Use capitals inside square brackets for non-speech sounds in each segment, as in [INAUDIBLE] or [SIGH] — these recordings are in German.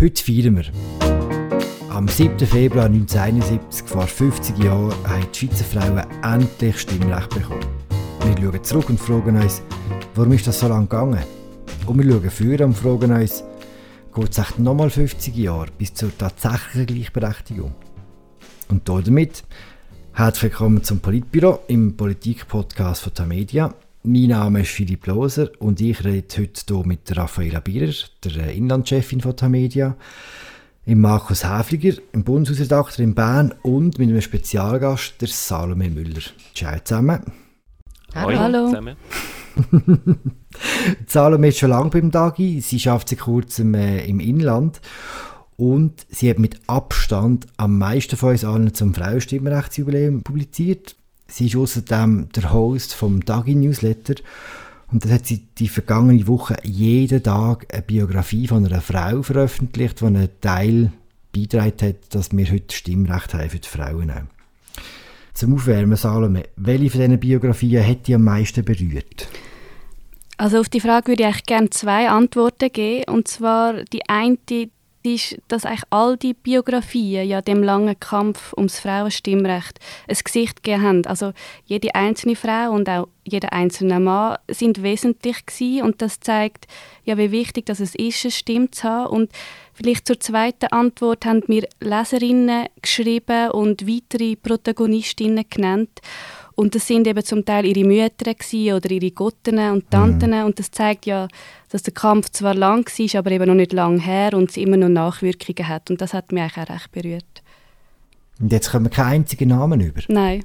Heute feiern wir. Am 7. Februar 1971, vor 50 Jahren, haben die Schweizer Frauen endlich Stimmrecht bekommen. Wir schauen zurück und fragen uns, warum ist das so lange gegangen? Und wir schauen vor und fragen uns, geht es echt nochmal 50 Jahre bis zur tatsächlichen Gleichberechtigung? Und damit herzlich willkommen zum Politbüro im Politik-Podcast von Tamedia. Mein Name ist Philipp Loser und ich rede heute hier mit Raffaella Bierer, der Inlandchefin von Tamedia, im Markus Häfliger, im Bundeshausredakteur in Bern und mit einem Spezialgast, der Salome Müller. Ciao zusammen. Hallo. Hallo. Zusammen. [LAUGHS] Salome ist schon lange beim Dagi, sie schafft seit kurzem äh, im Inland und sie hat mit Abstand am meisten von uns allen zum Frauenstimmrechtsjubiläum publiziert. Sie ist außerdem der Host vom Dagi Newsletter und das hat sie die vergangene Woche jeden Tag eine Biografie von einer Frau veröffentlicht, die einen Teil beitragen hat, dass wir heute Stimmrecht haben für die Frauen. Haben. Zum Aufwärmen, Salome, welche von diesen Biografien hat dich am meisten berührt? Also auf die Frage würde ich gerne zwei Antworten geben. Und zwar die eine, ist, dass eigentlich all die Biografien ja dem langen Kampf ums Frauenstimmrecht ein Gesicht gegeben haben. Also jede einzelne Frau und auch jeder einzelne Mann sind wesentlich gewesen und das zeigt ja, wie wichtig dass es ist, eine Stimme zu haben. Und vielleicht zur zweiten Antwort haben mir Leserinnen geschrieben und weitere Protagonistinnen genannt. Und das sind eben zum Teil ihre Mütter oder ihre Gotten und Tanten. Mhm. Und das zeigt ja, dass der Kampf zwar lang war, aber eben noch nicht lang her und es immer noch Nachwirkungen hat. Und das hat mich auch recht berührt. Und jetzt kommen keine einzigen Namen über? Nein.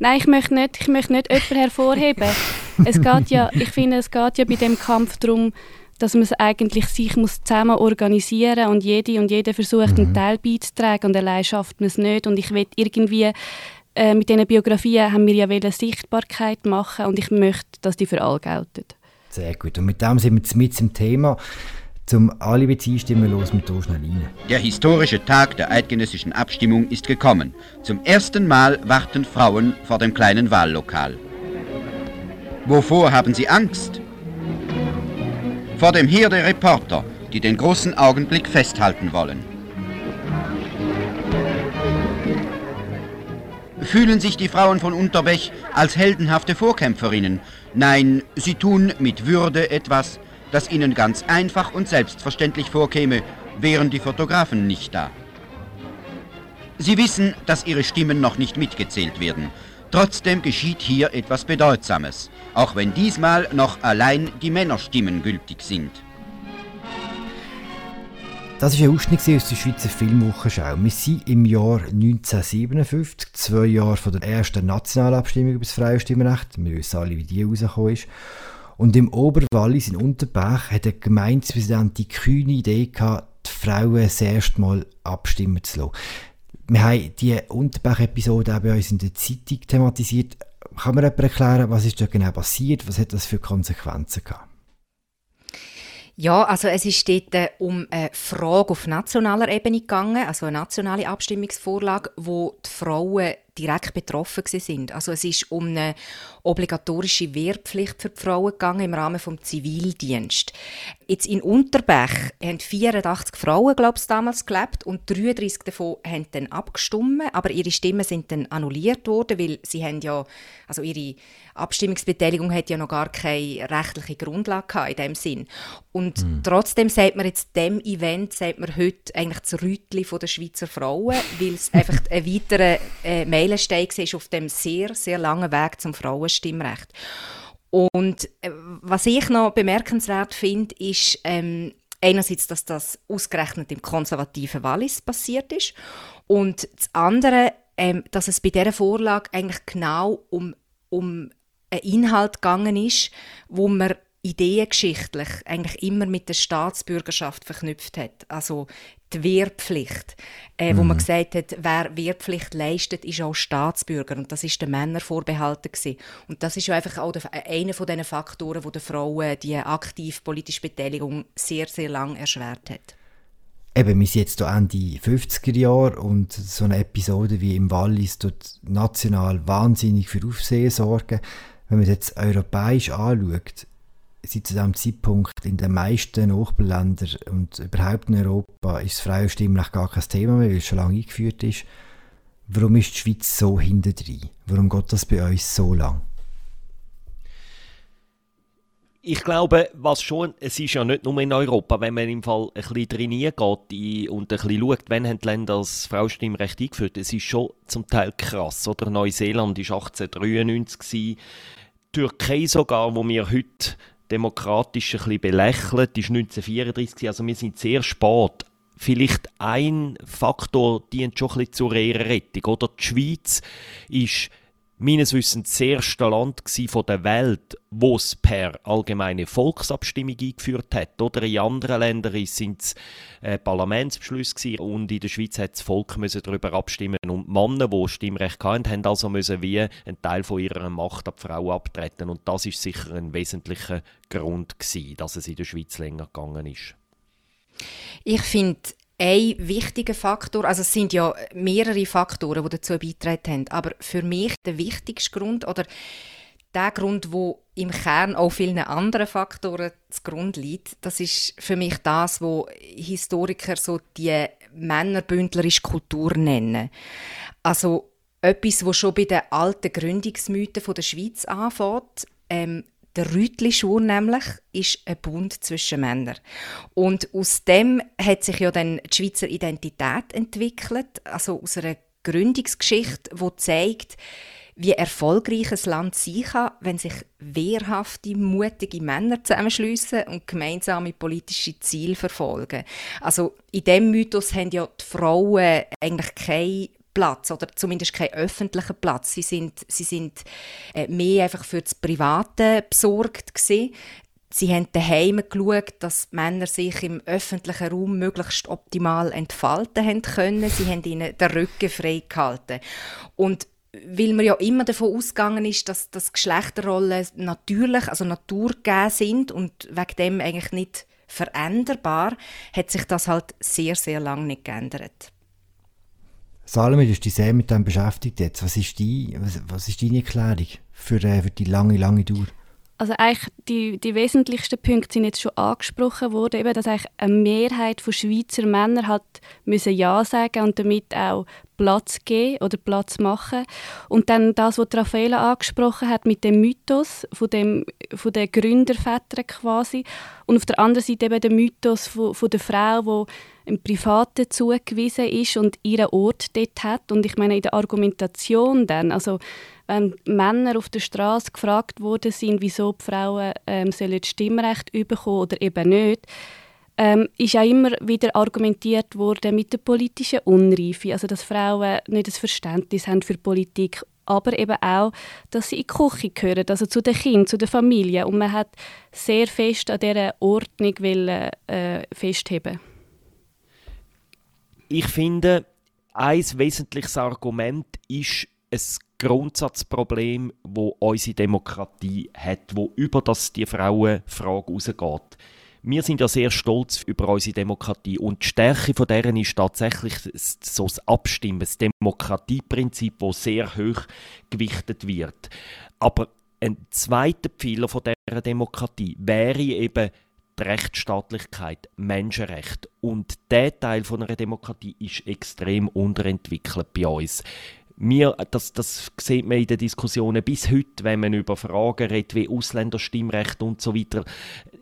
Nein, ich möchte nicht, ich möchte nicht jemanden hervorheben. [LAUGHS] es geht ja, ich finde, es geht ja bei dem Kampf darum, dass man es eigentlich sich muss zusammen organisieren und jede und jeder versucht, mhm. einen Teil beizutragen und allein schafft man es nicht. Und ich will irgendwie äh, mit diesen Biografien haben wir ja eine Sichtbarkeit machen und ich möchte, dass die für alle gelten. Sehr gut. Und mit dem sind wir mit zum Thema. Zum Alibi stimmen los mit schnell rein. Der historische Tag der eidgenössischen Abstimmung ist gekommen. Zum ersten Mal warten Frauen vor dem kleinen Wahllokal. Wovor haben sie Angst? Vor dem Heer der Reporter, die den großen Augenblick festhalten wollen. Fühlen sich die Frauen von Unterbech als heldenhafte Vorkämpferinnen? Nein, sie tun mit Würde etwas, das ihnen ganz einfach und selbstverständlich vorkäme, wären die Fotografen nicht da. Sie wissen, dass ihre Stimmen noch nicht mitgezählt werden. Trotzdem geschieht hier etwas Bedeutsames, auch wenn diesmal noch allein die Männerstimmen gültig sind. Das war ein Ausschnitt aus der Schweizer Filmwochenschau. Wir sind im Jahr 1957, zwei Jahre von der ersten Nationalabstimmung über das Frauenstimmrecht. Wir wissen alle, wie die rausgekommen ist. Und im Oberwallis in Unterbach hat der Gemeindepräsident die kühne Idee gehabt, die Frauen das erste Mal abstimmen zu lassen. Wir haben diese Unterbach-Episode auch bei uns in der Zeitung thematisiert. Kann man jemand erklären, was ist da genau passiert? Was hat das für Konsequenzen gehabt? Ja, also es ist dort äh, um eine Frage auf nationaler Ebene gegangen, also eine nationale Abstimmungsvorlage, wo die Frauen direkt betroffen sind. Also es ist um eine obligatorische Wehrpflicht für die Frauen gegangen im Rahmen des Zivildienst. Jetzt in Unterbach haben 84 Frauen, glaube ich, damals gelebt und 33 davon haben dann abgestimmt, aber ihre Stimmen sind dann annulliert worden, weil sie haben ja, also ihre Abstimmungsbeteiligung hat ja noch gar keine rechtliche Grundlage in dem Sinn. Und mhm. trotzdem sagt man jetzt dem Event, sagt man heute eigentlich das Rütli der Schweizer Frauen, weil es [LAUGHS] einfach ein weiterer äh, Meilenstein ist auf dem sehr, sehr langen Weg zum Frauenstimmrecht. Und äh, was ich noch bemerkenswert finde, ist ähm, einerseits, dass das ausgerechnet im konservativen Wallis passiert ist und das andere, ähm, dass es bei dieser Vorlage eigentlich genau um, um einen Inhalt gegangen ist, wo man ideengeschichtlich eigentlich immer mit der Staatsbürgerschaft verknüpft hat. Also die Wehrpflicht, äh, mhm. wo man mhm. gesagt hat, wer Wehrpflicht leistet, ist auch Staatsbürger und das ist den Männern vorbehalten gewesen. Und das ist einfach auch der, einer von den Faktoren, wo der Frauen die aktive politische Beteiligung sehr sehr lang erschwert hat. Eben, wir sind jetzt hier Ende 50er Jahre und so eine Episode wie im Wallis tut national wahnsinnig für Aufsehen sorgen. Wenn man es jetzt europäisch anschaut, seit zu diesem Zeitpunkt in den meisten Nachbarländern und überhaupt in Europa ist das Frauenstimmrecht gar kein Thema mehr, weil es schon lange eingeführt ist. Warum ist die Schweiz so hinterdrein? Warum geht das bei uns so lang? Ich glaube, was schon, es ist ja nicht nur in Europa, wenn man im Fall ein bisschen trainiert geht und ein bisschen schaut, wann haben die Länder das Frauenstimmrecht eingeführt, es ist schon zum Teil krass. Oder Neuseeland war 1893, Türkei sogar, wo wir heute demokratisch ein bisschen belächeln, ist 1934, also wir sind sehr spät. Vielleicht ein Faktor dient schon ein bisschen zur Ehrenrettung. Oder die Schweiz ist meines Wissens das erste Land der Welt, wo es per allgemeine Volksabstimmung eingeführt hat. Oder in anderen Ländern sind es äh, Parlamentsbeschlüsse und in der Schweiz hat das Volk müssen darüber abstimmen und die Männer, die Stimmrecht hatten, haben also müssen wie einen Teil von ihrer Macht an die Frau abtreten und das ist sicher ein wesentlicher Grund gewesen, dass es in der Schweiz länger gegangen ist. Ich finde ein wichtiger Faktor, also es sind ja mehrere Faktoren, die dazu beitragen haben, aber für mich der wichtigste Grund oder der Grund, wo im Kern auch vielen anderen Faktoren zugrunde liegt, das ist für mich das, wo Historiker so die männerbündlerische Kultur nennen. Also etwas, wo schon bei den alten Gründungsmythen der Schweiz anfängt. Ähm, der Rütli-Schwur nämlich ist ein Bund zwischen Männern. Und aus dem hat sich ja dann die Schweizer Identität entwickelt, also aus einer Gründungsgeschichte, die zeigt, wie erfolgreich ein Land sein kann, wenn sich wehrhafte, mutige Männer zusammenschliessen und gemeinsame politische Ziele verfolgen. Also in dem Mythos haben ja die Frauen eigentlich keine Platz oder zumindest keinen öffentlichen Platz. Sie sind, sie sind äh, mehr einfach für das Private besorgt gewesen. Sie haben daheim geschaut, dass Männer sich im öffentlichen Raum möglichst optimal entfalten haben können. Sie haben ihnen den Rücken frei gehalten. Und weil man ja immer davon ausgegangen ist, dass, dass Geschlechterrollen natürlich, also naturgegeben sind und wegen dem eigentlich nicht veränderbar, hat sich das halt sehr, sehr lange nicht geändert. Salome, du hast dich sehr mit dem beschäftigt jetzt. Was ist, die, was, was ist deine Erklärung für, äh, für die lange, lange Dauer? Also eigentlich die, die wesentlichsten Punkte sind jetzt schon angesprochen worden, eben, dass eigentlich eine Mehrheit von Schweizer Männern hat müssen ja sagen und damit auch Platz geben oder Platz machen. Und dann das, was Raffaella angesprochen hat mit dem Mythos von, dem, von den Gründervätern quasi und auf der anderen Seite eben der Mythos von, von der Frau, die im Privaten zugewiesen ist und ihren Ort dort hat. Und ich meine, in der Argumentation dann, also wenn Männer auf der Straße gefragt worden sind, wieso die Frauen ähm, sollen das Stimmrecht bekommen oder eben nicht, ähm, ist auch immer wieder argumentiert worden mit der politischen Unreife, also dass Frauen nicht das Verständnis haben für Politik, aber eben auch, dass sie in die Küche gehören, also zu den Kindern, zu der Familie. Und man hat sehr fest an dieser Ordnung wollen, äh, festheben ich finde, ein wesentliches Argument ist ein Grundsatzproblem, wo unsere Demokratie hat, wo über das die Frauenfrage rausgeht. Wir sind ja sehr stolz über unsere Demokratie und die Stärke von deren ist tatsächlich so das Abstimmen, das Demokratieprinzip, wo sehr hoch gewichtet wird. Aber ein zweiter Pfeiler von der Demokratie wäre eben die Rechtsstaatlichkeit, Menschenrecht. Und der Teil von einer Demokratie ist extrem unterentwickelt bei uns. Wir, das, das sieht man in den Diskussionen bis heute, wenn man über Fragen redet wie Ausländerstimmrecht und so weiter.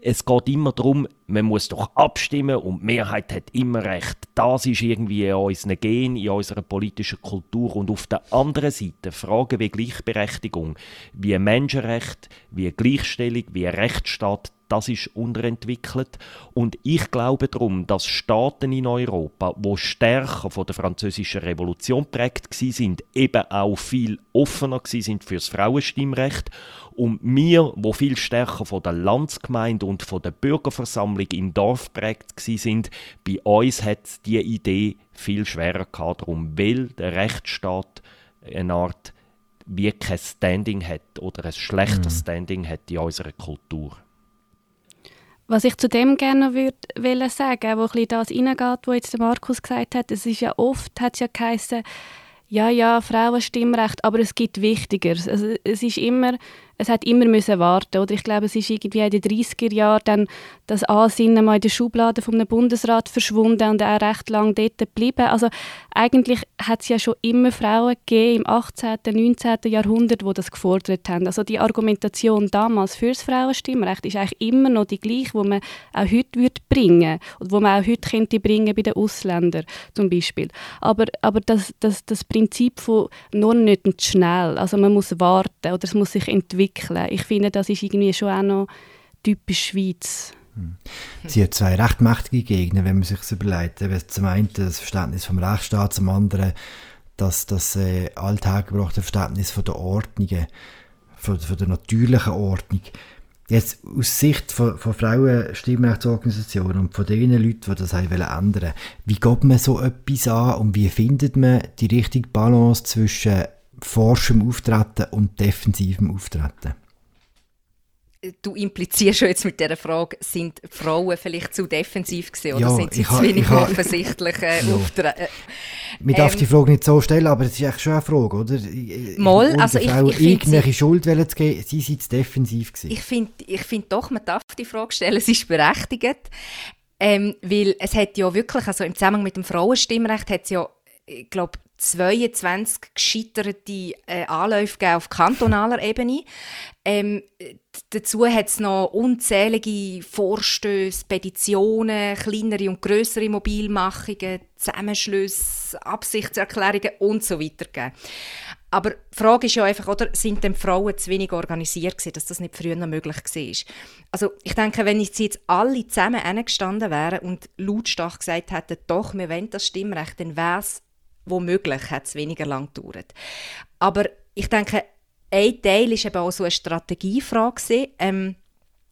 Es geht immer darum, man muss doch abstimmen und die Mehrheit hat immer recht. Das ist irgendwie in unseren Gen, in unserer politischen Kultur. Und auf der anderen Seite Fragen wie Gleichberechtigung, wie Menschenrecht, wie Gleichstellung, wie Rechtsstaat, das ist unterentwickelt. Und ich glaube darum, dass Staaten in Europa, wo stärker von der französischen Revolution prägt sind, eben auch viel offener sind für das Frauenstimmrecht. Und wir, wo viel stärker von der Landsgemeinde und von der Bürgerversammlung im Dorf prägt sind, bei uns hat die Idee viel schwerer gehabt, darum, weil der Rechtsstaat eine Art wie kein Standing hat oder ein schlechter mhm. Standing hat in unserer Kultur. Was ich zu dem gerne würde sagen, wo ein das reingeht, was jetzt Markus gesagt hat, es ist ja oft, hat ja geheißen, ja, ja, Frauenstimmrecht, aber es gibt Wichtigeres. Also es ist immer es hat immer müssen warten oder ich glaube es ist irgendwie in den 30er Jahren dann das Ansinnen mal in der Schublade vom Bundesrat verschwunden und auch recht lang dort geblieben also eigentlich hat es ja schon immer Frauen gegeben im 18. 19. Jahrhundert wo das gefordert haben also die Argumentation damals für das Frauenstimmrecht ist eigentlich immer noch die gleiche wo man auch heute würde bringen und wo man auch heute könnte bringen bei den Ausländern zum Beispiel aber aber das, das, das Prinzip von nur nicht schnell also man muss warten oder es muss sich entwickeln entwickeln. Ich finde, das ist irgendwie schon auch noch typisch Schweiz. Hm. Sie hat zwei recht mächtige Gegner, wenn man sich das überlegt. Zum einen das Verständnis vom Rechtsstaat, zum anderen das, das äh, alltägliche Verständnis von der Ordnungen, von, von der natürlichen Ordnung. Jetzt aus Sicht von, von Frauenstimmrechtsorganisationen und von den Leuten, die das haben ändern wie geht man so etwas an und wie findet man die richtige Balance zwischen forschem Auftreten und defensivem Auftreten? Du implizierst schon jetzt mit dieser Frage, sind Frauen vielleicht zu defensiv gewesen, oder ja, sind sie zu wenig offensichtlich äh, ja. auftreten? Man darf ähm, die Frage nicht so stellen, aber es ist echt schon eine Frage, oder? Mal, also ich, ich irgendwelche sie, Schuld zu geben, sie sind zu defensiv gewesen. Ich finde ich find doch, man darf die Frage stellen, sie ist berechtigt, ähm, weil es hat ja wirklich, also im Zusammenhang mit dem Frauenstimmrecht hat es ja, ich glaube, 22 gescheiterte äh, Anläufe auf kantonaler [LAUGHS] Ebene. Ähm, dazu hat es noch unzählige Vorstöße, Petitionen, kleinere und größere Mobilmachungen, Zusammenschlüsse, Absichtserklärungen und so weiter gegeben. Aber die Frage ist ja einfach, oder, sind denn Frauen zu wenig organisiert gewesen, dass das nicht früher noch möglich war? Also ich denke, wenn sie jetzt alle zusammen gestanden wären und lautstark gesagt hätten, doch, wir wollen das Stimmrecht, dann wäre es womöglich hat es weniger lang gedauert. Aber ich denke, ein Teil ist eben auch so eine Strategiefrage. Ähm,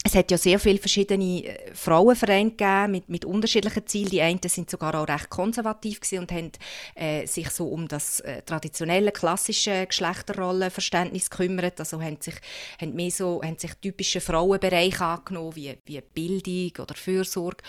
es hat ja sehr viele verschiedene äh, Frauenvereine gegeben mit, mit unterschiedlichen Zielen. Die einen sind sogar auch recht konservativ und haben äh, sich so um das äh, traditionelle, klassische Geschlechterrollenverständnis gekümmert. Also haben sich, haben mehr so, haben sich typische Frauenbereiche angenommen, wie, wie Bildung oder Fürsorge.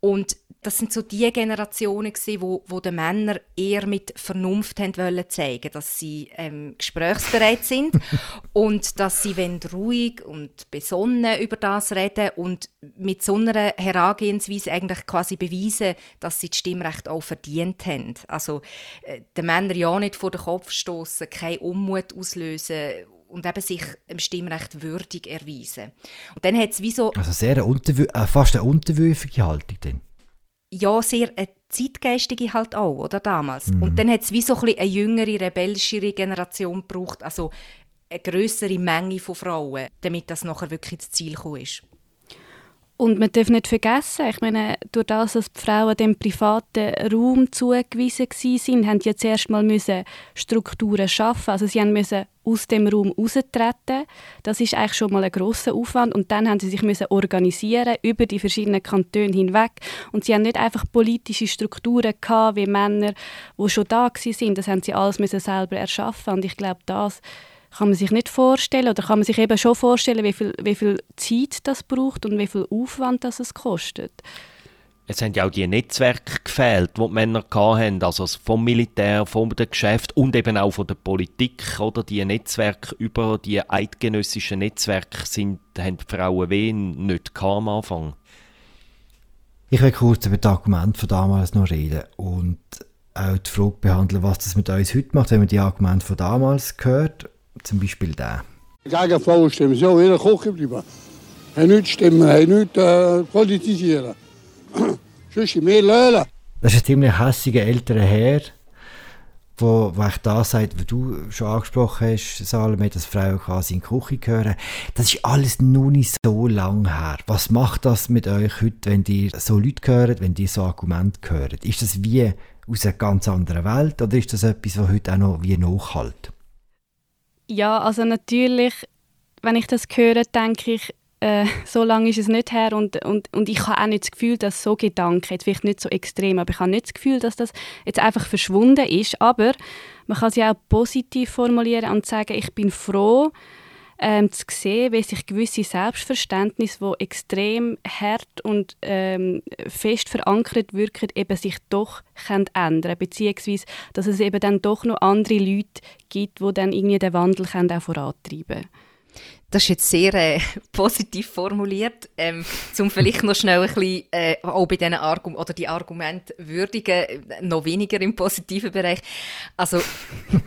Und das sind so die Generationen gewesen, wo, wo den Männer eher mit Vernunft haben wollen zeigen, dass sie ähm, gesprächsbereit sind [LAUGHS] und dass sie wenn ruhig und besonnen über das reden und mit so einer Herangehensweise eigentlich quasi beweisen, dass sie das Stimmrecht auch verdient haben. Also äh, den Männern ja nicht vor den Kopf stoßen, keinen Unmut auslösen und eben sich im Stimmrecht würdig erweisen. Und dann hat es wie so... Also sehr eine äh, fast eine unterwürfige Haltung dann ja, sehr eine zeitgeistige halt auch, oder damals. Mhm. Und dann hat es wie so ein eine jüngere, rebellischere Generation gebraucht, also eine größere Menge von Frauen, damit das nachher wirklich ins Ziel gekommen ist. Und man darf nicht vergessen, ich meine, durch das, dass die Frauen dem privaten Raum zugewiesen waren, haben sie zuerst mal müssen Strukturen schaffen. Also sie mussten aus dem Raum austreten. Das ist eigentlich schon mal ein großer Aufwand. Und dann haben sie sich müssen organisieren über die verschiedenen Kantone hinweg. Und sie haben nicht einfach politische Strukturen gehabt, wie Männer, die schon da waren. Das haben sie alles müssen selber erschaffen. Und ich glaube, das kann man sich nicht vorstellen oder kann man sich eben schon vorstellen, wie viel, wie viel Zeit das braucht und wie viel Aufwand das es kostet. Es haben ja auch die Netzwerke gefehlt, die die Männer hatten, also vom Militär, vom Geschäft und eben auch von der Politik. Oder? Die Netzwerke über die eidgenössischen Netzwerke sind, haben die Frauen wen nicht am Anfang. Ich will kurz über das Argument von damals noch reden und auch die Frage behandeln, was das mit uns heute macht, wenn man die Argumente von damals hört zum Beispiel der. Gegen stimmen, so in der Küche bleiben. Haben nicht stimmen, haben nicht äh, politisieren. [CLEARS THROAT] Sonst mehr löhlen. Das ist ein ziemlich hässiger älterer Herr, wo, wo ich da sagt, wie du schon angesprochen hast, Salome, dass Frauen quasi in die Küche gehören. Das ist alles noch nicht so lang her. Was macht das mit euch heute, wenn ihr so Leute hört, wenn ihr so Argumente hört? Ist das wie aus einer ganz anderen Welt oder ist das etwas, was heute auch noch wie nachhält? Ja, also natürlich, wenn ich das höre, denke ich, äh, [LAUGHS] so lange ist es nicht her und, und, und ich habe auch nicht das Gefühl, dass so Gedanken, jetzt vielleicht nicht so extrem, aber ich habe nicht das Gefühl, dass das jetzt einfach verschwunden ist, aber man kann sie auch positiv formulieren und sagen, ich bin froh, ähm, zu sehen, wie sich gewisse Selbstverständnisse, die extrem hart und ähm, fest verankert wirken, eben sich doch ändern. Beziehungsweise dass es eben dann doch noch andere Leute gibt, die dann irgendwie den Wandel können auch vorantreiben Das ist jetzt sehr äh, [LAUGHS] positiv formuliert, ähm, um vielleicht noch schnell ein bisschen, äh, auch bei diesen Argum oder die Argumente würdigen, noch weniger im positiven Bereich. Also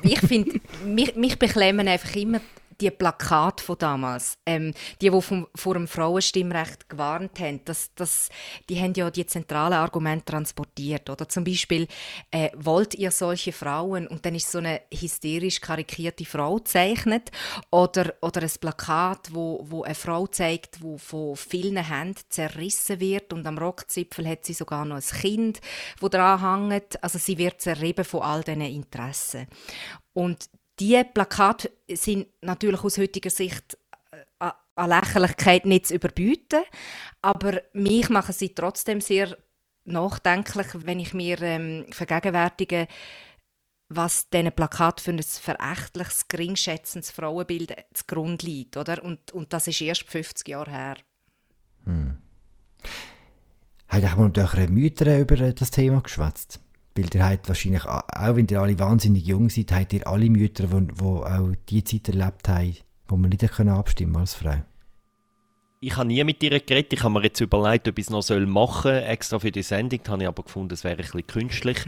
ich finde, mich, mich beklemmen einfach immer die Plakate von damals, ähm, die, die vom, vor dem Frauenstimmrecht gewarnt haben, das, das, die haben ja die zentralen Argumente transportiert. Oder zum Beispiel, äh, wollt ihr solche Frauen? Und dann ist so eine hysterisch karikierte Frau gezeichnet. Oder, oder ein Plakat, wo, wo eine Frau zeigt, wo von vielen Händen zerrissen wird und am Rockzipfel hat sie sogar noch ein Kind, wo dran hängt. Also sie wird zerrieben von all diesen Interessen. Und diese Plakate sind natürlich aus heutiger Sicht äh, an Lächerlichkeit nicht zu überbieten, aber mich machen sie trotzdem sehr nachdenklich, wenn ich mir ähm, vergegenwärtige, was diesen Plakat für ein verächtliches, geringschätzendes Frauenbild zugrunde liegt. Oder? Und, und das ist erst 50 Jahre her. Hm. Habt ihr mit euren Müttern über das Thema geschwätzt? Weil ihr habt wahrscheinlich, auch wenn ihr alle wahnsinnig jung seid, habt ihr alle Mütter, die, auch die Zeit erlebt haben, wo man nicht abstimmen als Frau ich habe nie mit ihr geredet. Ich habe mir jetzt überlegt, ob ich es noch machen soll, extra für die Sendung. Da habe ich aber gefunden, es wäre ein bisschen künstlich. [LAUGHS]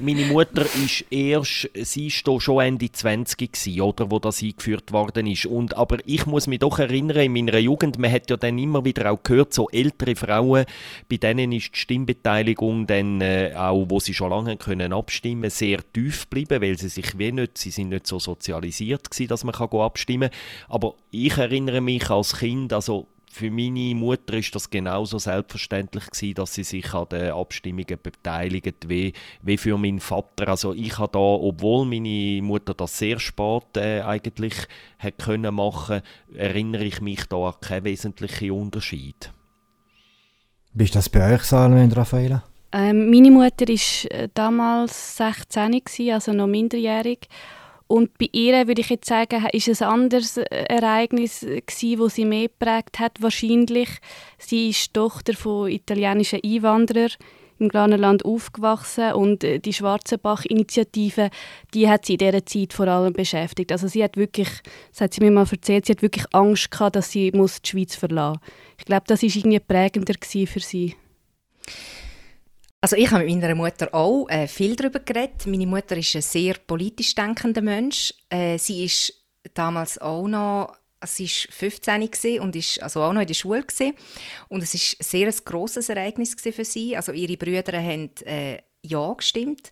Meine Mutter ist erst, sie ist schon Ende 20 gewesen, oder, wo das eingeführt worden ist. Und, aber ich muss mich doch erinnern, in meiner Jugend, man hat ja dann immer wieder auch gehört, so ältere Frauen, bei denen ist die Stimmbeteiligung dann äh, auch, wo sie schon lange können abstimmen, sehr tief geblieben, weil sie sich wie nicht, sie sind nicht so sozialisiert gewesen, dass man kann abstimmen kann. Aber ich erinnere mich als Kind, also für meine Mutter ist das genauso selbstverständlich gewesen, dass sie sich an den Abstimmungen beteiligt, wie, wie für meinen Vater. Also ich habe da, obwohl meine Mutter das sehr spät äh, eigentlich hat können machen, erinnere ich mich da an keinen wesentlichen Unterschied. Wie ist das bei euch, Salome und Raffaella? Ähm, meine Mutter war äh, damals 16, also noch minderjährig. Und bei ihr würde ich jetzt sagen, ist es ein anderes Ereignis gewesen, das sie mehr geprägt hat, wahrscheinlich. Sie ist Tochter von italienischen Einwanderern im Glanerland aufgewachsen und äh, die Schwarzenbach-Initiative, die hat sie in dieser Zeit vor allem beschäftigt. Also sie hat wirklich, das hat sie mir mal erzählt, sie hat wirklich Angst gehabt, dass sie muss die Schweiz verlassen muss. Ich glaube, das war irgendwie prägender für sie. Also ich habe mit meiner Mutter auch äh, viel darüber geredet. Meine Mutter ist ein sehr politisch denkender Mensch. Äh, sie ist damals auch noch sie war 15 und ist also auch noch in der Schule gewesen. und es ist sehr ein grosses Ereignis für sie. Also ihre Brüder haben äh, ja gestimmt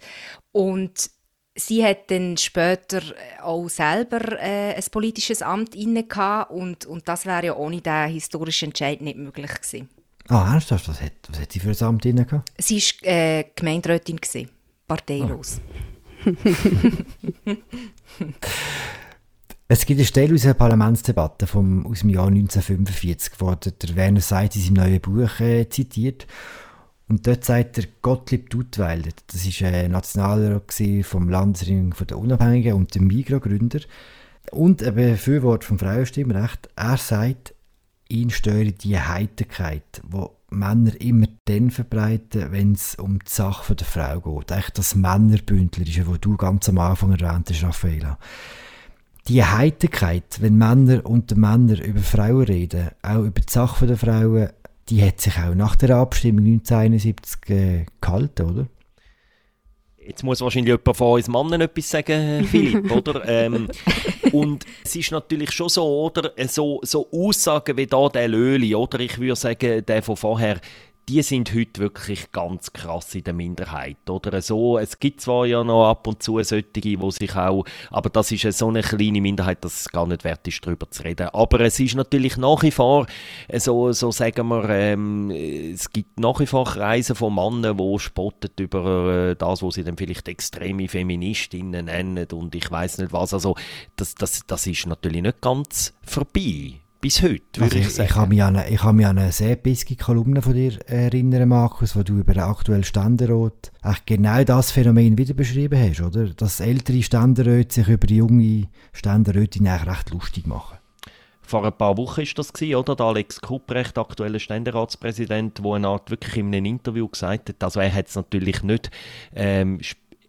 und sie hat dann später auch selber äh, ein politisches Amt inne und und das wäre ja ohne diesen historischen Entscheid nicht möglich gewesen. Ah, ernsthaft? Was hat, was hat sie für ein Amt inne gehabt? Sie war äh, Gemeinderätin, gewesen, parteilos. Oh. es gibt eine Stelle aus einer Parlamentsdebatte vom, aus dem Jahr 1945, wo der, der Werner Seitz in seinem neuen Buch äh, zitiert. Und dort sagt der Gottlieb Duttweiler, das ist ein Nationalrat vom Landesring der Unabhängigen und der Migro-Gründer und ein Befürworter vom Frauenstimmrecht. Er sagt, ihn störe die Heiterkeit, wo Männer immer dann verbreiten, wenn es um die Sache der Frau geht. Echt das Männerbündlerische, wo du ganz am Anfang erwähnt hast, Raffaela. Die Heiterkeit, wenn Männer unter Männer über Frauen reden, auch über die Sache der Frauen, die hat sich auch nach der Abstimmung 1971 äh, gehalten, oder? Jetzt muss wahrscheinlich jemand von uns Mannen etwas sagen, [LAUGHS] Philipp, oder? Ähm, und es ist natürlich schon so, oder? So, so Aussagen wie da der Löli, oder? Ich würde sagen, der von vorher, die sind heute wirklich ganz krass in der Minderheit, oder so. Es gibt zwar ja noch ab und zu solche, die sich auch, aber das ist so eine kleine Minderheit, dass es gar nicht wert ist, darüber zu reden. Aber es ist natürlich nach wie vor, so, so sagen wir, ähm, es gibt nach wie vor Kreise von Männern, die spotten über äh, das, was sie dann vielleicht extreme Feministinnen nennen und ich weiß nicht was. Also das, das, das ist natürlich nicht ganz vorbei bis heute, würde also ich, ich sagen. Ich kann mich an eine, ich kann mich an eine sehr bissige Kolumne von dir erinnern, Markus, wo du über den aktuellen Ständerat genau das Phänomen wieder beschrieben hast, oder? Dass ältere Ständeräte sich über die junge Ständerätin recht lustig machen. Vor ein paar Wochen war das, oder? Der Alex Kupprecht, aktueller Ständeratspräsident, der eine Art wirklich in einem Interview gesagt hat, also er hat es natürlich nicht ähm,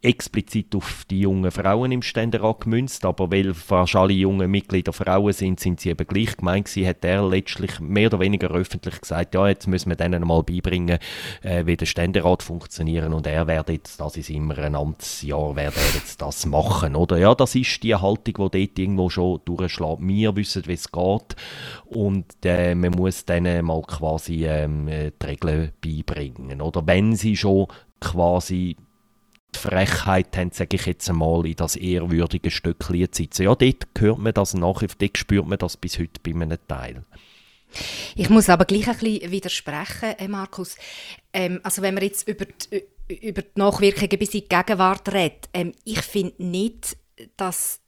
explizit auf die jungen Frauen im Ständerat gemünzt, aber weil fast alle jungen Mitglieder Frauen sind, sind sie eben gleich gemeint gewesen, hat er letztlich mehr oder weniger öffentlich gesagt, ja, jetzt müssen wir denen mal beibringen, äh, wie der Ständerat funktioniert und er werde jetzt, das ist immer ein Amtsjahr, werde er jetzt das machen, oder? Ja, das ist die Haltung, die dort irgendwo schon durchschlägt. Wir wissen, wie es geht und äh, man muss denen mal quasi ähm, die Regeln beibringen, oder? Wenn sie schon quasi Frechheit haben, sage ich jetzt einmal, in das ehrwürdige Stückchen zu sitzen. Ja, dort hört man das nachher, dort spürt man das bis heute bei einem Teil. Ich muss aber gleich ein bisschen widersprechen, äh, Markus. Ähm, also wenn man jetzt über die, über die Nachwirkungen bis in die Gegenwart redet, ähm, ich finde nicht, dass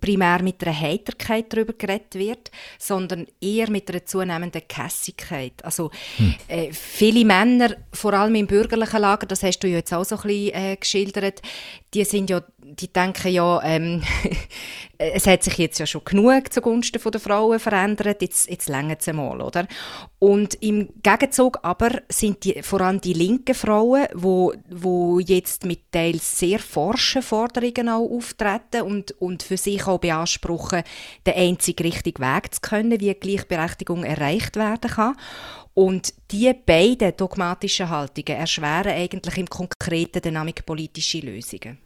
primär mit einer Heiterkeit darüber geredet wird, sondern eher mit einer zunehmenden Kässigkeit. Also hm. äh, viele Männer, vor allem im bürgerlichen Lager, das hast du ja jetzt auch so ein bisschen äh, geschildert, die sind ja, die denken ja, ähm, [LAUGHS] es hat sich jetzt ja schon genug zugunsten der Frauen verändert, jetzt, jetzt länger es mal, oder? Und im Gegenzug aber sind die, vor allem die linken Frauen, wo, wo jetzt mit teils sehr forschen Forderungen auch auftreten und, und für sich auch beanspruchen, den einzig richtigen Weg zu können, wie Gleichberechtigung erreicht werden kann. Und diese beiden dogmatischen Haltungen erschweren eigentlich im Konkreten Dynamik politische Lösungen.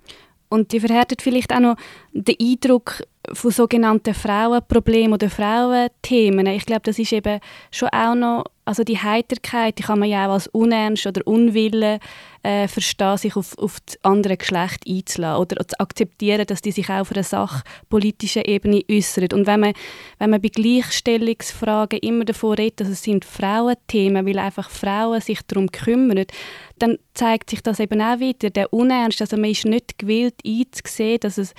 Und die verhärtet vielleicht auch noch den Eindruck von sogenannten Frauenproblemen oder Frauenthemen. Ich glaube, das ist eben schon auch noch, also die Heiterkeit, die kann man ja auch als Unernst oder Unwille äh, verstehen, sich auf, auf das andere Geschlecht einzulassen oder zu akzeptieren, dass die sich auch auf einer sachpolitischen Ebene äußern. Und wenn man, wenn man bei Gleichstellungsfragen immer davon redet, dass es sind Frauenthemen, weil einfach Frauen sich darum kümmern, dann zeigt sich das eben auch wieder, der Unernst, also man ist nicht gewillt einzusehen, dass es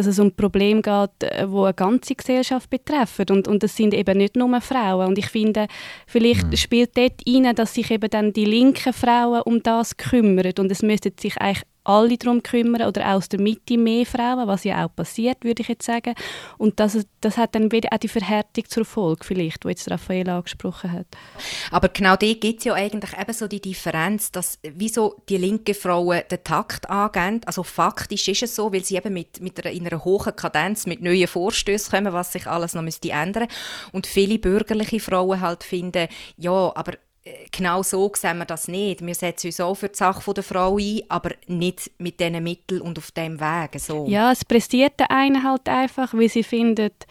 dass es um Probleme geht, äh, wo eine ganze Gesellschaft betreffen. Und, und das sind eben nicht nur Frauen. Und ich finde, vielleicht mhm. spielt dort rein, dass sich eben dann die linken Frauen um das kümmern. Und es müssten sich eigentlich alle darum kümmern oder aus der Mitte mehr Frauen, was ja auch passiert, würde ich jetzt sagen. Und das, das hat dann wieder auch die Verhärtung zur Folge vielleicht, die jetzt Raphael angesprochen hat. Aber genau da gibt es ja eigentlich eben so die Differenz, dass wieso die linken Frauen den Takt angehen. Also faktisch ist es so, weil sie eben mit, mit einer, in einer hohen Kadenz mit neuen Vorstößen kommen, was sich alles noch müsste ändern. Und viele bürgerliche Frauen halt finden, ja, aber genau so sehen wir das nicht. Wir setzen uns auch für die Sache der Frau ein, aber nicht mit diesen Mitteln und auf diesem Weg. So. Ja, es pressiert den einen halt einfach, weil sie findet,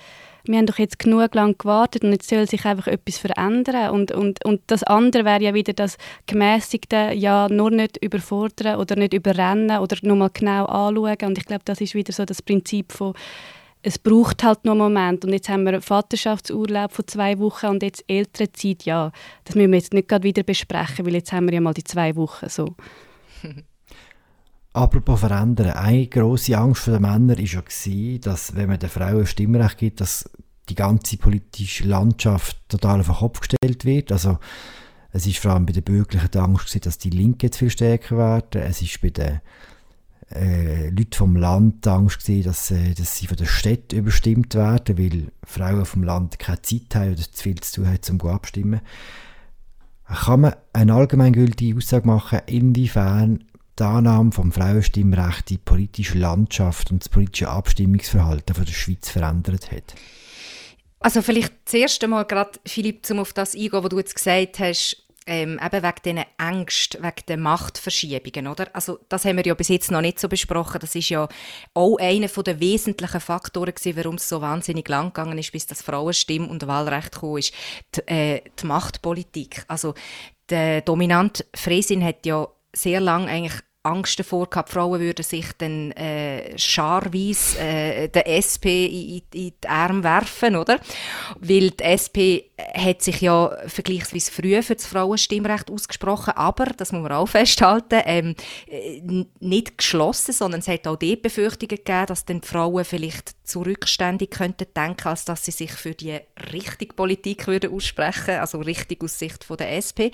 wir haben doch jetzt genug lang gewartet und jetzt soll sich einfach etwas verändern. Und, und, und das andere wäre ja wieder das gemäßigte, ja, nur nicht überfordern oder nicht überrennen oder nur mal genau anschauen. Und ich glaube, das ist wieder so das Prinzip von es braucht halt noch einen Moment. Und jetzt haben wir einen Vaterschaftsurlaub von zwei Wochen und jetzt Elternzeit, ja, das müssen wir jetzt nicht gerade wieder besprechen, weil jetzt haben wir ja mal die zwei Wochen so. [LAUGHS] Apropos verändern, eine grosse Angst der Männer war ja, dass wenn man den Frauen Stimmrecht gibt, dass die ganze politische Landschaft total auf den Kopf gestellt wird. Also es ist vor allem bei den Bürgerlichen die Angst, dass die Linken jetzt viel stärker werden. Es ist bei den äh, Leute vom Land Angst gesehen, dass, äh, dass sie von der Stadt überstimmt werden, weil Frauen vom Land keine Zeit haben oder zu viel zu tun haben, um abstimmen. Kann man eine allgemeingültige Aussage machen, inwiefern die Annahme vom Frauenstimmrecht die politische Landschaft und das politische Abstimmungsverhalten von der Schweiz verändert hat? Also vielleicht zuerst einmal gerade, Philipp, um auf das eingehen, was du jetzt gesagt hast, ähm, eben wegen diesen Ängsten, wegen den Machtverschiebungen, oder? Also das haben wir ja bis jetzt noch nicht so besprochen. Das ist ja auch einer der wesentlichen Faktoren gewesen, warum es so wahnsinnig lang gegangen ist, bis das Frauenstimm und Wahlrecht gekommen ist. Die, äh, die Machtpolitik. Also der dominante Fresin hat ja sehr lange eigentlich Angst davor gehabt, Frauen würden sich dann äh, scharweise äh, der SP in, in, die Arme werfen, oder? Weil die SP hat sich ja vergleichsweise früh für das Frauenstimmrecht ausgesprochen, aber, das muss man auch [LAUGHS] festhalten, ähm, nicht geschlossen, sondern es hat auch die Befürchtungen gegeben, dass dann die Frauen vielleicht zurückständig könnten denken, als dass sie sich für die richtige Politik würden aussprechen, also richtig aus Sicht von der SP.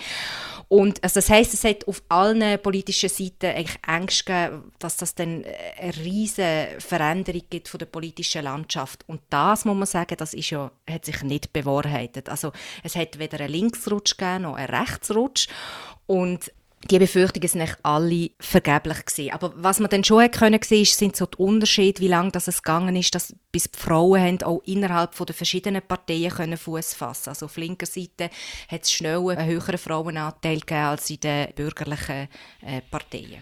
Und also das heißt, es hat auf allen politischen Seiten eigentlich Ängste gegeben, dass das dann eine riesige Veränderung gibt von der politischen Landschaft. Und das muss man sagen, das ist ja, hat sich nicht bewahrheitet. Also es hat weder einen Linksrutsch gegeben noch einen Rechtsrutsch. Und die Befürchtungen sind nicht alle vergeblich gewesen. Aber was man dann schon können sehen, sind so die Unterschiede, wie lange das es gegangen ist, dass bis die Frauen haben auch innerhalb der verschiedenen Parteien können Fuß fassen. Also auf linker Seite hat es schnell einen höheren Frauenanteil gegeben als in den bürgerlichen äh, Parteien.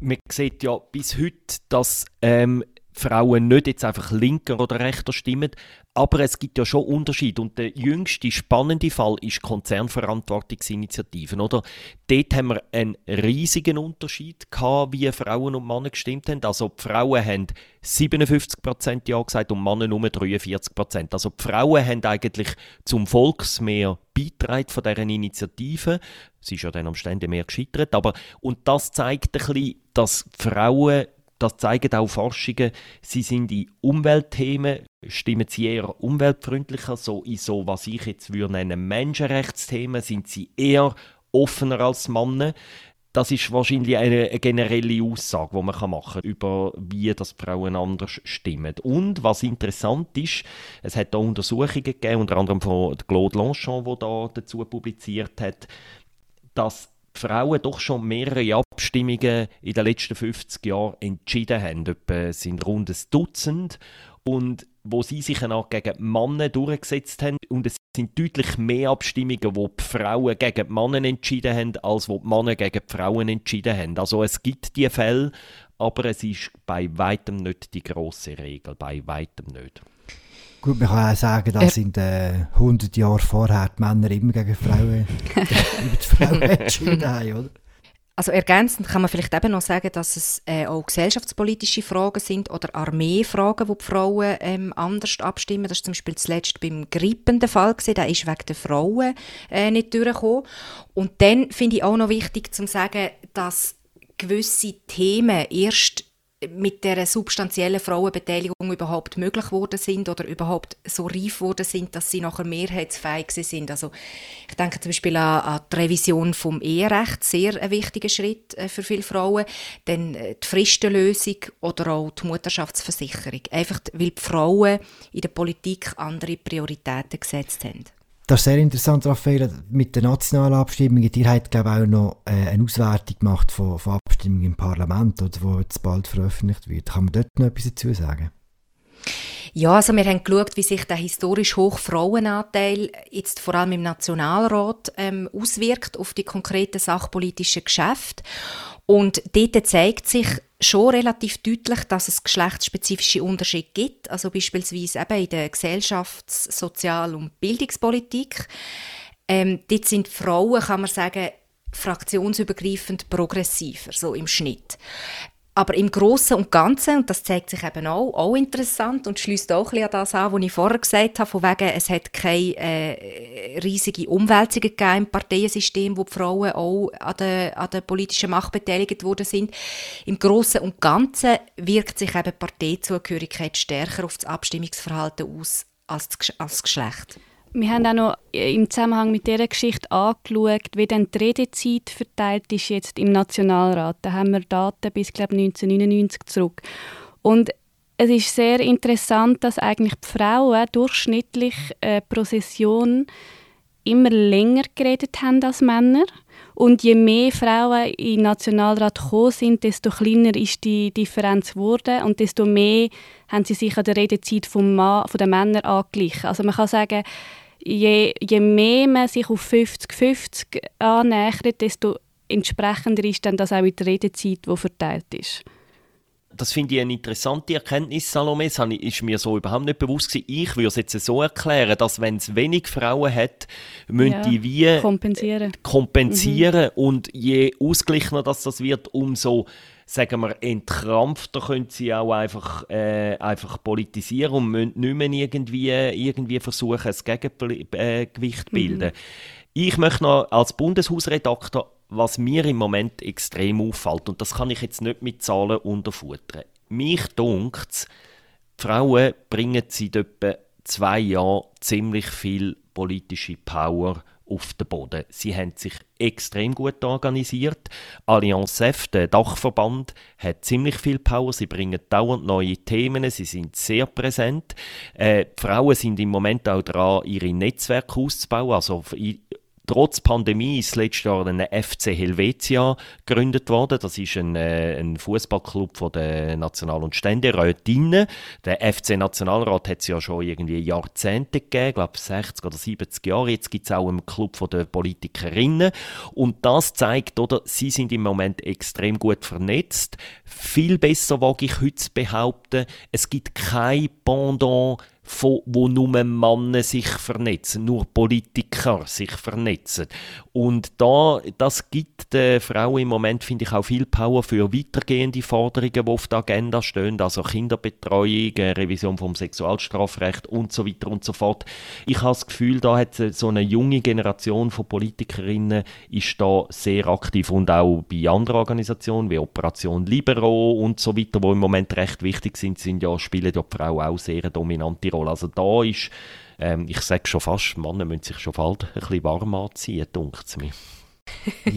Man sieht ja bis heute, dass ähm, Frauen nicht jetzt einfach linker oder rechter stimmen, aber es gibt ja schon Unterschiede und der jüngste spannende Fall ist Konzernverantwortungsinitiativen, oder? Dort haben wir einen riesigen Unterschied gehabt, wie Frauen und Männer gestimmt haben. Also die Frauen haben 57% Ja gesagt und Männer nur 43%. Also die Frauen haben eigentlich zum Volksmehr beitragen von deren Initiative. Sie ist ja dann am Stände mehr gescheitert, aber und das zeigt ein bisschen, dass Frauen das zeigen auch Forschungen. Sie sind in Umweltthemen, stimmen sie eher umweltfreundlicher, so in so, was ich jetzt würde nennen, Menschenrechtsthemen, sind sie eher offener als Männer. Das ist wahrscheinlich eine, generelle Aussage, die man machen kann über wie das Frauen anders stimmen. Und was interessant ist, es hat da Untersuchungen gegeben, unter anderem von Claude Longchamp, der da dazu publiziert hat, dass Frauen doch schon mehrere Abstimmungen in den letzten 50 Jahren entschieden haben. Etwa sind rund ein Dutzend. Und wo sie sich dann auch gegen Männer durchgesetzt haben. Und es sind deutlich mehr Abstimmungen, wo die Frauen gegen die Männer entschieden haben, als wo die Männer gegen die Frauen entschieden haben. Also es gibt diese Fälle, aber es ist bei weitem nicht die große Regel. Bei weitem nicht. Gut, man kann auch sagen, dass in den 100 Jahren vorher die Männer immer gegen Frauen, [LAUGHS] [LAUGHS] über die Frauen entschieden haben, oder? Also ergänzend kann man vielleicht eben noch sagen, dass es äh, auch gesellschaftspolitische Fragen sind oder Armeefragen, wo die Frauen ähm, anders abstimmen. Das ist zum Beispiel zuletzt beim Grippen der Fall gewesen. Der ist wegen der Frauen äh, nicht durchgekommen. Und dann finde ich auch noch wichtig zu sagen, dass gewisse Themen erst mit der substanziellen Frauenbeteiligung überhaupt möglich geworden sind oder überhaupt so reif geworden sind, dass sie nachher mehrheitsfähig sind. Also ich denke zum Beispiel an, an die Revision vom Eherecht, sehr ein wichtiger Schritt äh, für viele Frauen. Dann äh, die Fristenlösung oder auch die Mutterschaftsversicherung. Einfach, weil die Frauen in der Politik andere Prioritäten gesetzt haben. Das ist sehr interessant, Raphael, mit den nationalen Abstimmungen. Ihr habt, glaube ich, auch noch äh, eine Auswertung gemacht von, von Abstimmungen im Parlament, oder, die jetzt bald veröffentlicht wird. Kann man dort noch etwas dazu sagen? Ja, also wir haben geschaut, wie sich der historisch hohe Frauenanteil jetzt vor allem im Nationalrat ähm, auswirkt auf die konkreten sachpolitischen Geschäfte. Und dort zeigt sich schon relativ deutlich, dass es geschlechtsspezifische Unterschiede gibt, also beispielsweise eben in der Gesellschafts-, Sozial- und Bildungspolitik. Ähm, dort sind Frauen, kann man sagen, fraktionsübergreifend progressiver, so im Schnitt. Aber im Großen und Ganzen, und das zeigt sich eben auch, auch interessant und schließt auch ein an das an, was ich vorher gesagt habe, von wegen, es hat keine äh, riesige Umwälzungen gegeben im Parteiensystem, wo die Frauen auch an der, an der politischen Macht beteiligt worden sind. Im Großen und Ganzen wirkt sich eben Parteizugehörigkeit stärker auf das Abstimmungsverhalten aus als das Geschlecht. Wir haben auch noch im Zusammenhang mit dieser Geschichte angeschaut, wie denn die Redezeit verteilt ist jetzt im Nationalrat. Da haben wir Daten bis glaub, 1999 zurück. Und es ist sehr interessant, dass eigentlich die Frauen durchschnittlich äh, pro Session immer länger geredet haben als Männer. Und je mehr Frauen den Nationalrat gekommen sind, desto kleiner ist die Differenz geworden und desto mehr haben sie sich an der Redezeit vom Mann, von den Männern angeglichen. Also man kann sagen, je, je mehr man sich auf 50-50 annähert, desto entsprechender ist dann das auch in der Redezeit, die verteilt ist. Das finde ich eine interessante Erkenntnis, Salome. Das ist mir so überhaupt nicht bewusst gewesen. Ich würde es jetzt so erklären, dass wenn es wenig Frauen hat, müssen ja, die wie kompensieren. kompensieren. Mhm. Und je ausgeglichener das, das wird, umso sagen wir, entkrampfter können sie auch einfach, äh, einfach politisieren und müssen nicht mehr irgendwie, irgendwie versuchen, ein Gegengewicht zu bilden. Mhm. Ich möchte noch als Bundeshausredakteur, was mir im Moment extrem auffällt, und das kann ich jetzt nicht mit Zahlen unterfuttern. Mich dunkt Frauen bringen seit etwa zwei Jahren ziemlich viel politische Power auf den Boden. Sie haben sich extrem gut organisiert. Allianz F, der Dachverband, hat ziemlich viel Power. Sie bringen dauernd neue Themen. Sie sind sehr präsent. Äh, Frauen sind im Moment auch dran, ihre Netzwerke auszubauen. Also trotz Pandemie ist letztes Jahr ein FC Helvetia gegründet worden. Das ist ein, äh, ein Fußballclub der National- und Ständerätinnen. Der FC Nationalrat hat es ja schon irgendwie Jahrzehnte gegeben, ich glaube 60 oder 70 Jahre. Jetzt gibt es auch einen Club der Politikerinnen. Und das zeigt, oder, sie sind im Moment extrem gut vernetzt. Viel besser wage ich heute zu behaupten, es gibt kein Pendant von, wo nur Männer sich vernetzen, nur Politiker sich vernetzen. Und da, das gibt den Frauen im Moment, finde ich, auch viel Power für weitergehende Forderungen, die auf der Agenda stehen, also Kinderbetreuung, äh, Revision vom Sexualstrafrecht und so weiter und so fort. Ich habe das Gefühl, da hat so eine junge Generation von Politikerinnen ist da sehr aktiv und auch bei anderen Organisationen wie Operation Libero und so weiter, wo im Moment recht wichtig sind, sind ja, spielen ja die Frauen auch sehr dominante Rolle. Also da ist, ähm, ich sage schon fast, Männer müssen sich schon bald ein bisschen warm anziehen, dunkt es mir.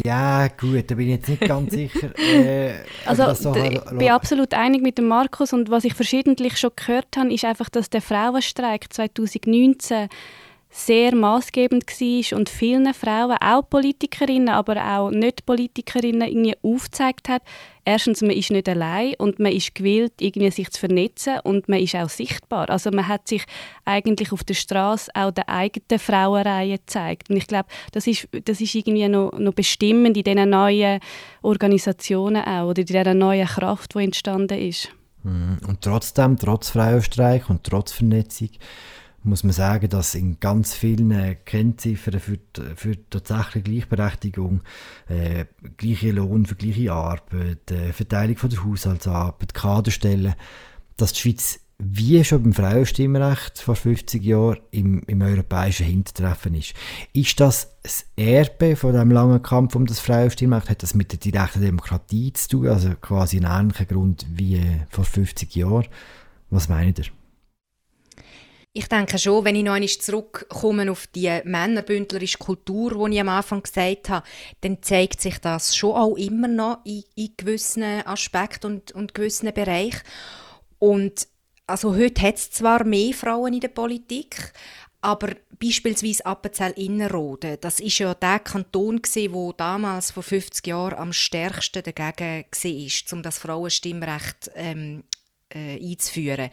ja, gut, da bin ich jetzt nicht ganz sicher. Äh, also, also so ich bin absolut einig mit dem Markus und was ich verschiedentlich schon gehört habe, ist einfach, dass der Frauenstreik 2019 sehr maßgebend war und vielen Frauen, auch Politikerinnen, aber auch Nicht-Politikerinnen, irgendwie aufgezeigt hat, erstens, man ist nicht allein und man ist gewillt, irgendwie sich zu vernetzen und man ist auch sichtbar. Also man hat sich eigentlich auf der Straße auch der eigenen Frauenreihe gezeigt. Und ich glaube, das ist, das ist irgendwie noch, noch bestimmend in diesen neuen Organisationen auch oder in dieser neuen Kraft, die entstanden ist. Mhm. Und trotzdem, trotz Frauenstreik und trotz Vernetzung, muss man sagen, dass in ganz vielen äh, Kennziffern für, die, für die tatsächliche Gleichberechtigung, äh, gleiche Lohn für gleiche Arbeit, äh, Verteilung von der Haushaltsarbeit, Kaderstellen, dass die Schweiz wie schon beim Frauenstimmrecht vor 50 Jahren im, im europäischen Hintertreffen ist. Ist das das Erbe von dem langen Kampf um das Frauenstimmrecht? Hat das mit der direkten Demokratie zu tun? Also quasi ein ähnlicher Grund wie äh, vor 50 Jahren? Was meint ihr? Ich denke schon, wenn ich noch einmal zurückkomme auf die männerbündlerische Kultur, die ich am Anfang gesagt habe, dann zeigt sich das schon auch immer noch in, in gewissen Aspekten und, und gewissen Bereichen. Und also heute hat es zwar mehr Frauen in der Politik, aber beispielsweise Appenzell-Innerrhoden, das ist ja der Kanton gewesen, wo damals vor 50 Jahren am stärksten dagegen war, um das Frauenstimmrecht ähm, äh, einzuführen.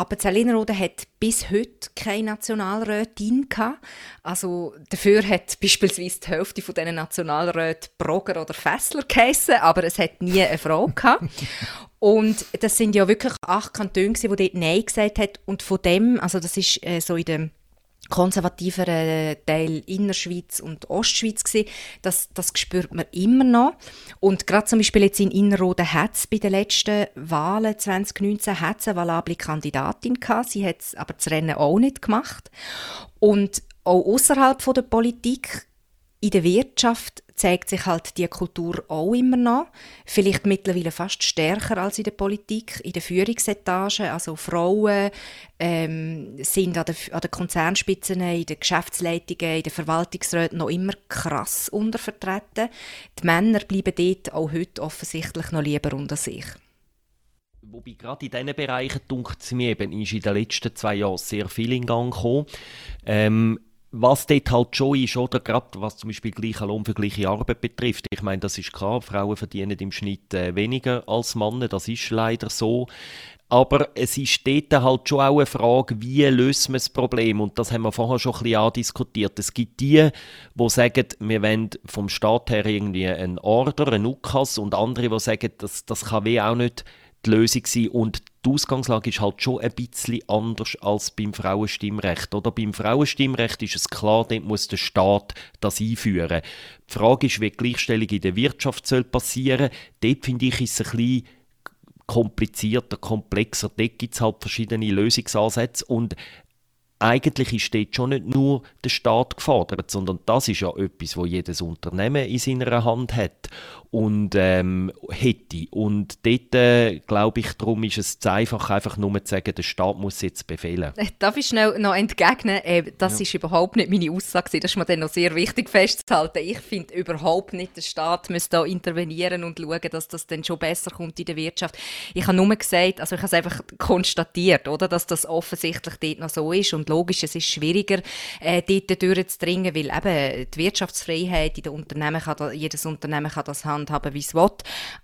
Aber Zellinerode hat bis heute keine Nationalrätin gehabt. Also dafür hat beispielsweise die Hälfte von diesen Nationalräten Brogger oder Fessler geheissen, aber es hat nie eine Frau gehabt. [LAUGHS] Und das sind ja wirklich acht Kantone, die dort Nein gesagt haben. Und von dem, also das ist äh, so in dem konservativeren Teil Innerschweiz und Ostschweiz gewesen. Das, das spürt man immer noch. Und gerade zum Beispiel jetzt in Innerrhoden hat es bei den letzten Wahlen 2019 hat's eine valable Kandidatin gehabt. Sie hat aber das Rennen auch nicht gemacht. Und auch außerhalb der Politik in der Wirtschaft zeigt sich halt die Kultur auch immer noch. Vielleicht mittlerweile fast stärker als in der Politik, in der Führungsetage. Also Frauen ähm, sind an der, an der Konzernspitzen, in den Geschäftsleitungen, in den Verwaltungsräten noch immer krass untervertreten. Die Männer bleiben dort auch heute offensichtlich noch lieber unter sich. Wobei gerade in diesen Bereichen, dunkt es ist in den letzten zwei Jahren sehr viel in Gang gekommen. Ähm, was dort halt schon ist, oder gerade was zum Beispiel gleicher Lohn für gleiche Arbeit betrifft. Ich meine, das ist klar, Frauen verdienen im Schnitt äh, weniger als Männer, das ist leider so. Aber es ist dort halt schon auch eine Frage, wie löst man das Problem? Und das haben wir vorher schon ein bisschen andiskutiert. Es gibt die, die sagen, wir wollen vom Staat her irgendwie einen Order, einen UKAS und andere, die sagen, das, das kann wie auch nicht die Lösung sein. Und die Ausgangslage ist halt schon ein bisschen anders als beim Frauenstimmrecht. Oder beim Frauenstimmrecht ist es klar, dort muss der Staat das einführen. Die Frage ist, wie Gleichstellung in der Wirtschaft passieren soll. Dort finde ich, ist es ein bisschen komplizierter, komplexer. Dort gibt es halt verschiedene Lösungsansätze und eigentlich ist dort schon nicht nur der Staat gefordert, sondern das ist ja etwas, wo jedes Unternehmen in seiner Hand hat und ähm, hätte. Und dort, äh, glaube ich, darum ist es zu einfach, einfach nur zu sagen, der Staat muss jetzt befehlen. Äh, darf ich schnell noch entgegnen? Äh, das ja. ist überhaupt nicht meine Aussage. Das ist mir dann noch sehr wichtig festzuhalten. Ich finde überhaupt nicht, der Staat müsste da intervenieren und schauen, dass das dann schon besser kommt in der Wirtschaft. Ich habe nur gesagt, also ich habe es einfach konstatiert, oder, dass das offensichtlich dort noch so ist und logisch, es ist schwieriger, äh, dort durchzudringen, weil eben die Wirtschaftsfreiheit in den Unternehmen kann da, jedes Unternehmen kann das handhaben, wie es will.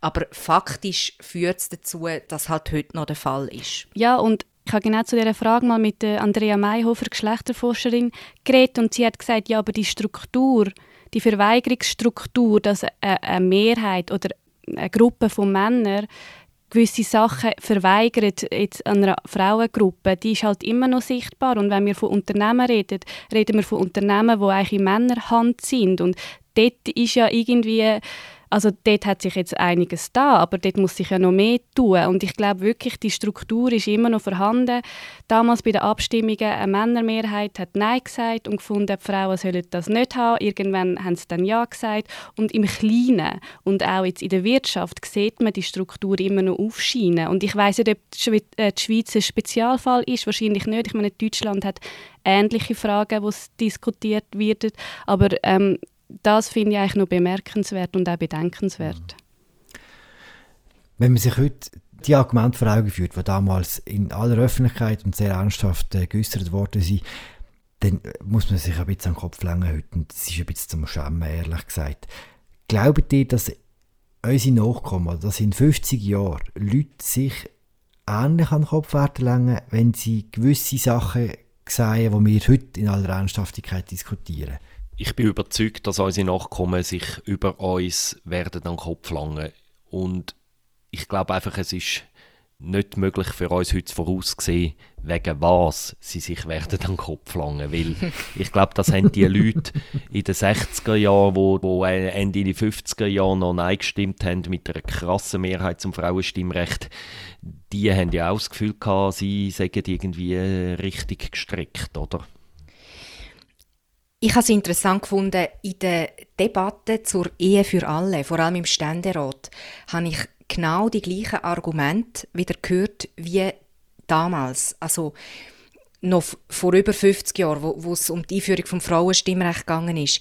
Aber faktisch führt es dazu, dass halt heute noch der Fall ist. Ja, und ich habe genau zu dieser Frage mal mit Andrea Mayhofer, Geschlechterforscherin, geredet und sie hat gesagt, ja, aber die Struktur, die Verweigerungsstruktur, dass eine Mehrheit oder eine Gruppe von Männern gewisse Sachen verweigert jetzt einer Frauengruppe, die ist halt immer noch sichtbar. Und wenn wir von Unternehmen reden, reden wir von Unternehmen, die eigentlich in Männerhand sind. Und dort ist ja irgendwie also dort hat sich jetzt einiges da, aber dort muss sich ja noch mehr tun. Und ich glaube wirklich, die Struktur ist immer noch vorhanden. Damals bei den Abstimmungen eine Männermehrheit hat Nein gesagt und gefunden, die Frauen sollen das nicht haben. Irgendwann haben sie dann Ja gesagt. Und im Kleinen und auch jetzt in der Wirtschaft sieht man die Struktur immer noch aufscheinen. Und ich weiß nicht, ob äh, die Schweiz ein Spezialfall ist. Wahrscheinlich nicht. Ich meine, Deutschland hat ähnliche Fragen, die diskutiert werden. Aber ähm, das finde ich eigentlich noch bemerkenswert und auch bedenkenswert. Wenn man sich heute die Argumente vor Augen führt, die damals in aller Öffentlichkeit und sehr ernsthaft äh, geäußert worden sind, dann muss man sich ein bisschen am Kopf langen heute. Und das ist ein bisschen zum Schämen, ehrlich gesagt. Glaubt ihr, dass unsere Nachkommen, dass in 50 Jahren Leute sich ähnlich an den Kopf werden langen, wenn sie gewisse Sachen sehen, die wir heute in aller Ernsthaftigkeit diskutieren? Ich bin überzeugt, dass unsere Nachkommen sich über uns werden an den Kopf langen. Und ich glaube einfach, es ist nicht möglich für uns heute vorauszusehen, wegen was sie sich werden an den Kopf langen. Weil [LAUGHS] ich glaube, das haben die Leute in den 60er Jahren, wo, wo Ende der 50er Jahre noch Nein gestimmt haben, mit einer krassen Mehrheit zum Frauenstimmrecht, die haben ja auch das Gefühl gehabt, sie seien irgendwie richtig gestrickt, oder? Ich habe es interessant gefunden, in der Debatte zur Ehe für alle, vor allem im Ständerat, habe ich genau die gleichen Argumente wieder gehört wie damals. Also noch vor über 50 Jahren, wo, wo es um die Einführung vom Frauenstimmrecht gegangen ist.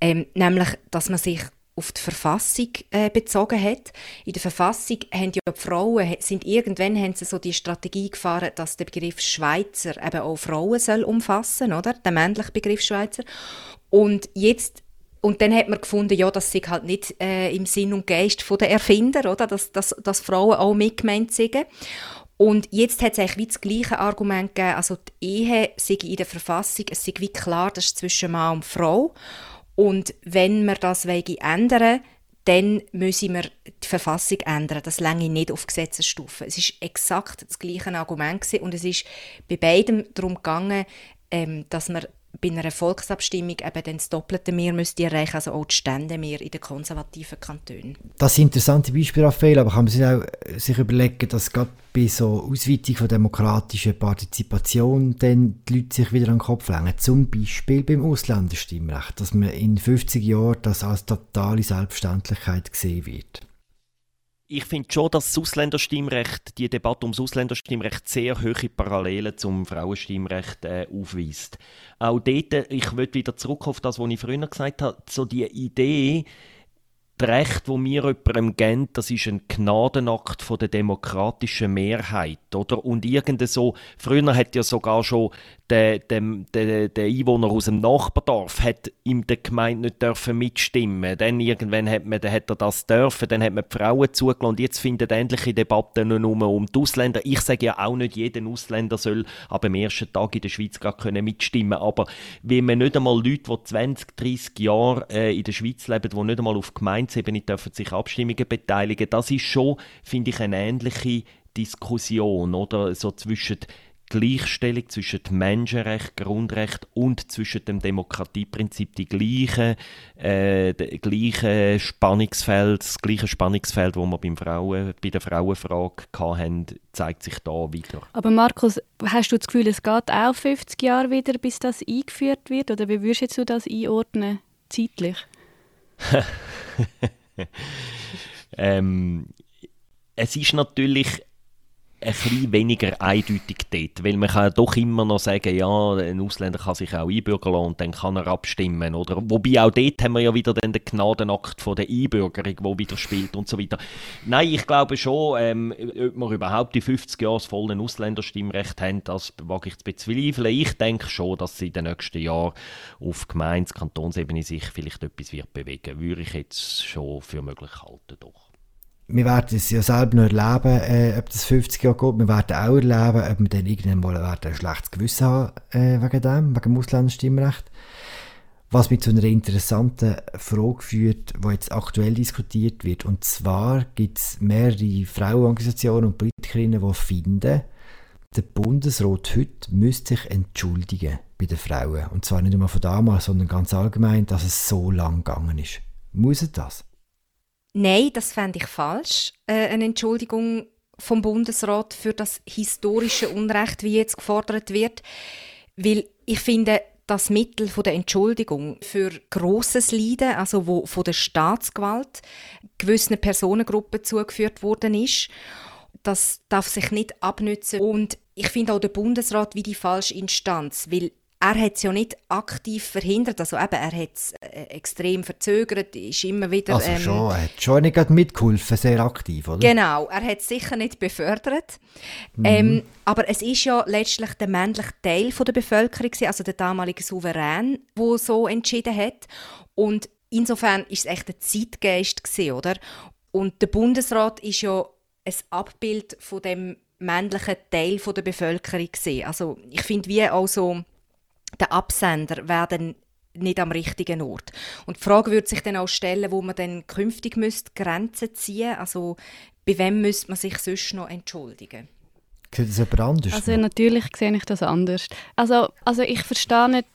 Ähm, nämlich, dass man sich auf die Verfassung äh, bezogen hat. In der Verfassung haben ja die Frauen, sind irgendwann haben sie so die Strategie gefahren, dass der Begriff Schweizer eben auch Frauen soll umfassen, oder? Der männliche Begriff Schweizer. Und jetzt und dann hat man gefunden, ja, das sei halt nicht äh, im Sinn und Geist der Erfinder, oder? Dass, dass, dass Frauen auch mitgemeint sind. Und jetzt hat es eigentlich wie das gleiche Argument gegeben, also die Ehe sei in der Verfassung, es sei wie klar, das ist zwischen Mann und Frau. Und wenn wir das ändern dann müssen wir die Verfassung ändern. Das länge nicht auf Gesetzesstufe. Es ist exakt das gleiche Argument und es ist bei beidem darum gegangen, ähm, dass man bei einer Volksabstimmung eben dann das doppelte Mehr müsste erreichen, also auch die Stände mehr in den konservativen Kantonen. Das sind interessante Beispiele, Raphael, aber kann man sich auch äh, überlegen, dass gerade bei so Ausweitung von demokratischer Partizipation dann die Leute sich wieder an den Kopf legen. Zum Beispiel beim Ausländerstimmrecht, dass man in 50 Jahren das als totale Selbstverständlichkeit gesehen wird ich finde schon, dass das Ausländerstimmrecht, die Debatte ums Ausländerstimmrecht sehr hohe Parallelen zum Frauenstimmrecht äh, aufweist. Auch dort, ich will wieder zurück auf das, was ich früher gesagt habe, so die Idee, das Recht, das wir jemandem geben, das ist ein Gnadenakt von der demokratischen Mehrheit, oder? Und irgend so, früher hat ja sogar schon der, der, der, der Einwohner aus dem Nachbardorf hat in der Gemeinde nicht dürfen mitstimmen. Dann irgendwann hat, man, dann hat er das dürfen, dann hat man die Frauen zugelassen und jetzt finden ähnliche Debatten nur um die Ausländer. Ich sage ja auch nicht, jeder Ausländer soll ab dem ersten Tag in der Schweiz gar können mitstimmen aber wenn man nicht einmal Leute, die 20, 30 Jahre äh, in der Schweiz leben, die nicht einmal auf Gemeindeebene dürfen sich Abstimmungen beteiligen, das ist schon, finde ich, eine ähnliche Diskussion, oder? So zwischen Gleichstellung zwischen Menschenrecht, Grundrecht und zwischen dem Demokratieprinzip die gleiche, äh, gleiche Spannungsfeld, das gleiche Spannungsfeld, wo wir beim Frauen, bei der Frauenfrage hatten, zeigt sich da wieder. Aber Markus, hast du das Gefühl, es geht auch 50 Jahre wieder, bis das eingeführt wird? Oder wie würdest du das einordnen, zeitlich? [LAUGHS] ähm, es ist natürlich ein bisschen weniger eindeutig dort, weil man kann doch immer noch sagen, ja, ein Ausländer kann sich auch einbürgern lassen und dann kann er abstimmen, oder? Wobei auch dort haben wir ja wieder den Gnadenakt von der Einbürgerung, der wieder spielt und so weiter. Nein, ich glaube schon, ähm, ob wir überhaupt die 50 Jahre das volle Ausländerstimmrecht haben, das wage ich zu bezweifeln. Ich denke schon, dass sie in den nächsten Jahren auf Gemeindes-, Kantonsebene sich vielleicht etwas wird bewegen. Würde ich jetzt schon für möglich halten, doch wir werden es ja selber noch erleben, äh, ob das 50 Jahre geht. Wir werden auch erleben, ob wir dann irgendwann mal ein schlechtes Gewissen haben äh, wegen dem, wegen dem Ausländerstimmrecht. Was mich zu einer interessanten Frage führt, die jetzt aktuell diskutiert wird. Und zwar gibt es mehrere Frauenorganisationen und Politikerinnen, die finden, der Bundesrat heute müsste sich entschuldigen bei den Frauen. Und zwar nicht nur von damals, sondern ganz allgemein, dass es so lang gegangen ist. Muss es das? Nein, das fände ich falsch. Äh, eine Entschuldigung vom Bundesrat für das historische Unrecht, wie jetzt gefordert wird. Weil ich finde, das Mittel der Entschuldigung für großes Leiden, also wo von der Staatsgewalt gewissen Personengruppen zugeführt worden ist, das darf sich nicht abnützen. Und ich finde auch der Bundesrat wie die falsche Instanz, weil er hat es ja nicht aktiv verhindert, also eben, er hat es äh, extrem verzögert, ist immer wieder... Also ähm, schon, er hat schon nicht mitgeholfen, sehr aktiv, oder? Genau, er hat es sicher nicht befördert, mhm. ähm, aber es ist ja letztlich der männliche Teil von der Bevölkerung, also der damalige Souverän, der so entschieden hat und insofern ist es echt ein Zeitgeist gewesen, oder? Und der Bundesrat ist ja ein Abbild von dem männlichen Teil von der Bevölkerung gewesen. Also ich finde wie auch so der Absender werden nicht am richtigen Ort. Und die Frage würde sich dann auch stellen, wo man dann künftig müsste Grenzen ziehen Also bei wem müsste man sich sonst noch entschuldigen? Sieht das jemand anders? Also natürlich sehe ich das anders. Also, also ich verstehe nicht,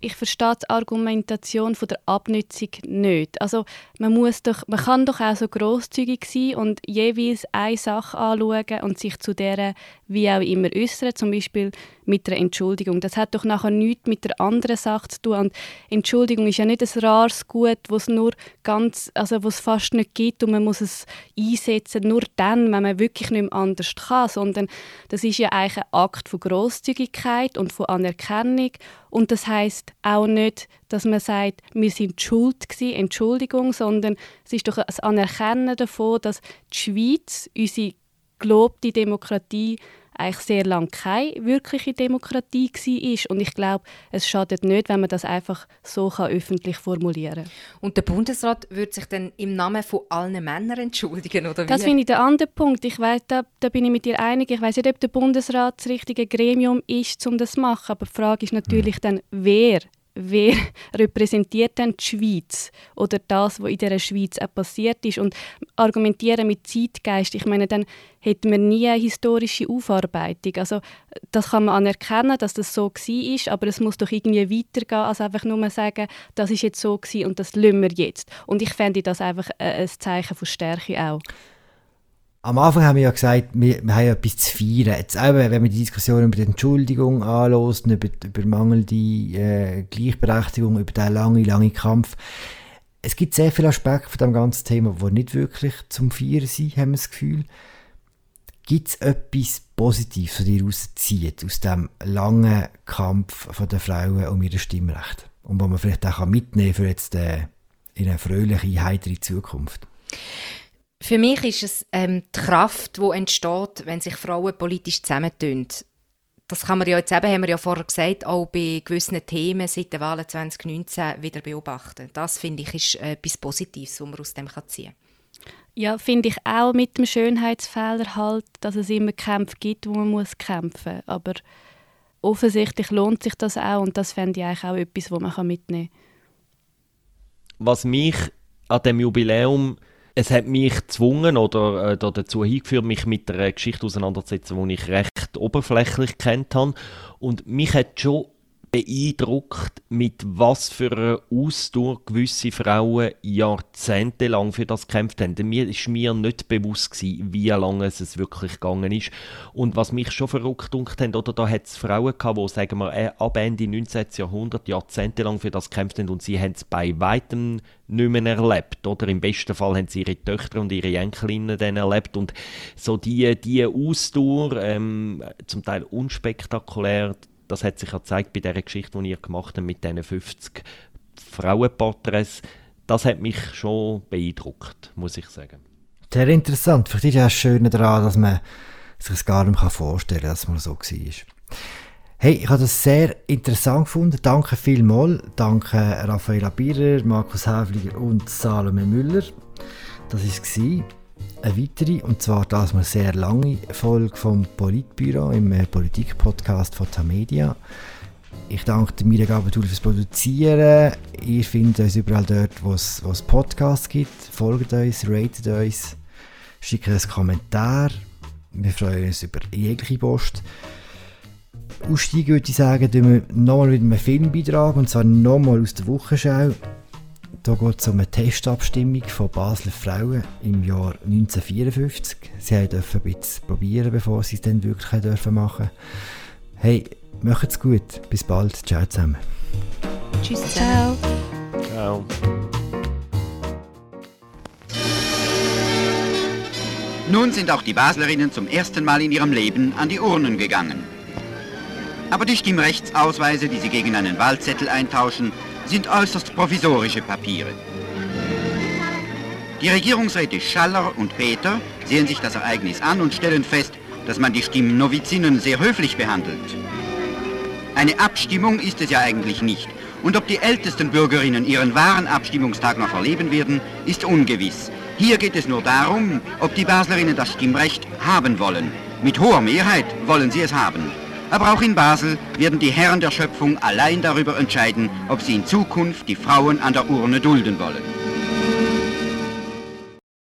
ich verstehe die Argumentation von der Abnutzung nicht. Also man, muss doch, man kann doch auch so grosszügig sein und jeweils eine Sache anschauen und sich zu der wie auch immer äußern, zum Beispiel mit einer Entschuldigung. Das hat doch nachher nichts mit der anderen Sache zu tun. Und Entschuldigung ist ja nicht ein rares Gut, was nur ganz, also was fast nicht gibt und man muss es einsetzen nur dann, wenn man wirklich nicht mehr anders kann, sondern das ist ja eigentlich ein Akt von Großzügigkeit und von Anerkennung und das heißt auch nicht, dass man sagt, wir sind schuld gewesen, Entschuldigung, sondern es ist doch ein Anerkennen davon, dass die Schweiz, unsere gelobte Demokratie, eigentlich sehr lange keine wirkliche Demokratie war. Und ich glaube, es schadet nicht, wenn man das einfach so kann öffentlich formulieren kann. Und der Bundesrat würde sich dann im Namen von allen Männern entschuldigen, oder wie? Das finde ich der andere Punkt. Ich weiss, da, da bin ich mit dir einig. Ich weiß nicht, ob der Bundesrat das richtige Gremium ist, um das zu machen. Aber die Frage ist natürlich dann, wer wer [LAUGHS] repräsentiert denn die Schweiz oder das, was in der Schweiz auch passiert ist und argumentieren mit Zeitgeist, ich meine, dann hätten wir nie eine historische Aufarbeitung. Also das kann man anerkennen, dass das so war, aber es muss doch irgendwie weitergehen, als einfach nur sagen, das ist jetzt so und das lassen wir jetzt. Und ich fände das einfach ein Zeichen von Stärke auch. Am Anfang haben wir ja gesagt, wir, wir haben etwas zu feiern. Jetzt eben, wenn man die Diskussion über die Entschuldigung anlässt, über, über mangelnde äh, Gleichberechtigung, über den langen, langen Kampf. Es gibt sehr viele Aspekte von dem ganzen Thema, die nicht wirklich zum Feiern sind, haben wir das Gefühl. Gibt es etwas Positives, das dir rauszieht aus dem langen Kampf der Frauen um ihr Stimmrecht? Und was man vielleicht auch mitnehmen kann für jetzt äh, in eine fröhliche, heitere Zukunft? Für mich ist es ähm, die Kraft, die entsteht, wenn sich Frauen politisch zusammentun. Das kann man ja jetzt eben, haben wir ja vorher gesagt, auch bei gewissen Themen seit der Wahl 2019 wieder beobachten. Das finde ich ist etwas Positives, was man aus dem ziehen kann. Ja, finde ich auch mit dem Schönheitsfehler halt, dass es immer Kämpfe gibt, wo man muss kämpfen muss. Aber offensichtlich lohnt sich das auch und das fände ich eigentlich auch etwas, was man mitnehmen kann. Was mich an dem Jubiläum es hat mich gezwungen oder, äh, dazu hingeführt, mich mit einer Geschichte auseinanderzusetzen, die ich recht oberflächlich kennt habe. Und mich hat schon beeindruckt, mit was für einer Ausdauer gewisse Frauen jahrzehntelang für das gekämpft haben. Mir ist mir nicht bewusst gewesen, wie lange es wirklich gegangen ist. Und was mich schon verrückt gemacht hat, oder da hat es Frauen gehabt, die, sagen wir, äh, ab Ende 19. Jahrhundert jahrzehntelang für das gekämpft haben und sie haben es bei weitem nicht mehr erlebt. Oder im besten Fall haben sie ihre Töchter und ihre Enkelinnen dann erlebt. Und so die, die Ausdauer, ähm, zum Teil unspektakulär, das hat sich ja gezeigt bei der Geschichte, die ihr gemacht habt mit diesen 50 Frauenporträts. Das hat mich schon beeindruckt, muss ich sagen. Sehr interessant. Vielleicht ist ja das Schöne daran, dass man sich es gar nicht vorstellen kann, dass mal so war. Hey, ich habe das sehr interessant gefunden. Danke vielmals. Danke Raffaella Bierer, Markus Häfliger und Salome Müller. Das war es eine weitere, und zwar das eine sehr lange Folge vom Politbüro im äh, Politik-Podcast von Tamedia. Ich danke Mirja Gabatul fürs Produzieren. Ihr findet uns überall dort, wo es Podcasts gibt. Folgt uns, ratet uns, schickt einen Kommentar. Wir freuen uns über jegliche Post. Aussteigen würde ich sagen, tun wir nochmal mit einem Filmbeitrag, und zwar nochmal aus der Wochenschau. Hier geht es um eine Testabstimmung von Basler Frauen im Jahr 1954. Sie durften ein bisschen probieren, bevor sie es dann wirklich dürfen machen Hey, macht's gut. Bis bald. Ciao zusammen. Tschüss. Ciao. Ciao. Nun sind auch die Baslerinnen zum ersten Mal in ihrem Leben an die Urnen gegangen. Aber die Stimmrechtsausweise, die sie gegen einen Wahlzettel eintauschen, sind äußerst provisorische Papiere. Die Regierungsräte Schaller und Peter sehen sich das Ereignis an und stellen fest, dass man die Stimmnovizinnen sehr höflich behandelt. Eine Abstimmung ist es ja eigentlich nicht. Und ob die ältesten Bürgerinnen ihren wahren Abstimmungstag noch erleben werden, ist ungewiss. Hier geht es nur darum, ob die Baslerinnen das Stimmrecht haben wollen. Mit hoher Mehrheit wollen sie es haben. Aber auch in Basel werden die Herren der Schöpfung allein darüber entscheiden, ob sie in Zukunft die Frauen an der Urne dulden wollen.